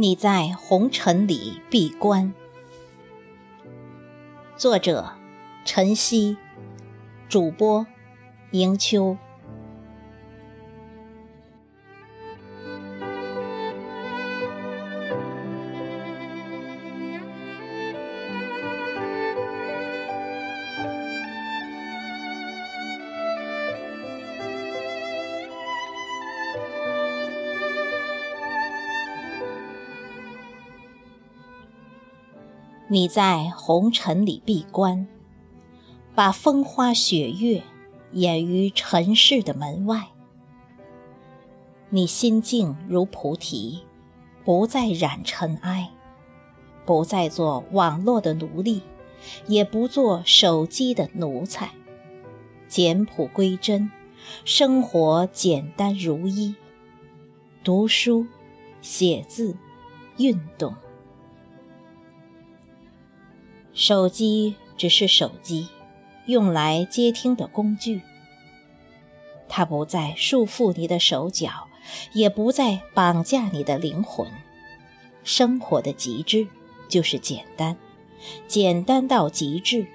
你在红尘里闭关。作者：陈曦，主播：迎秋。你在红尘里闭关，把风花雪月掩于尘世的门外。你心静如菩提，不再染尘埃，不再做网络的奴隶，也不做手机的奴才。简朴归真，生活简单如一。读书、写字、运动。手机只是手机，用来接听的工具。它不再束缚你的手脚，也不再绑架你的灵魂。生活的极致就是简单，简单到极致，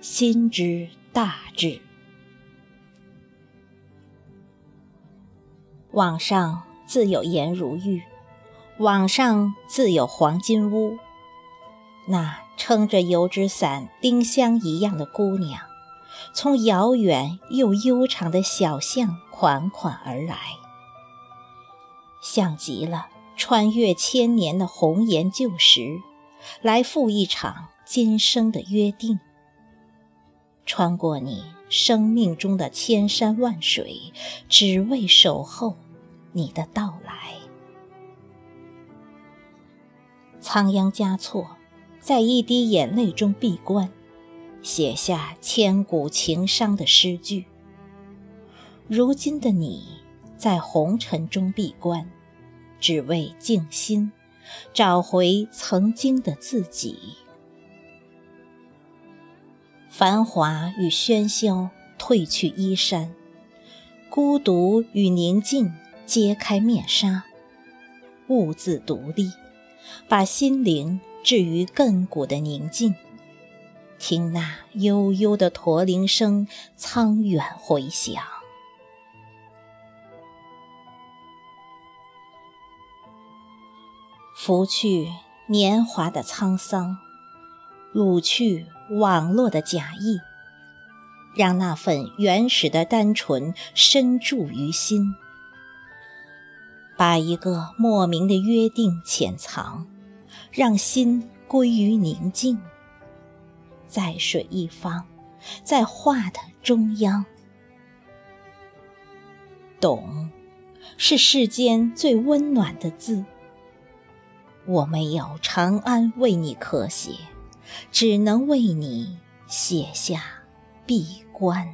心之大志。网上自有颜如玉，网上自有黄金屋。那。撑着油纸伞、丁香一样的姑娘，从遥远又悠长的小巷款款而来，像极了穿越千年的红颜旧时，来赴一场今生的约定。穿过你生命中的千山万水，只为守候你的到来。仓央嘉措。在一滴眼泪中闭关，写下千古情伤的诗句。如今的你，在红尘中闭关，只为静心，找回曾经的自己。繁华与喧嚣褪去衣衫，孤独与宁静揭开面纱，兀自独立，把心灵。至于亘古的宁静，听那悠悠的驼铃声，苍远回响。拂去年华的沧桑，掳去网络的假意，让那份原始的单纯深驻于心，把一个莫名的约定潜藏。让心归于宁静，在水一方，在画的中央。懂，是世间最温暖的字。我没有长安为你可写，只能为你写下闭关。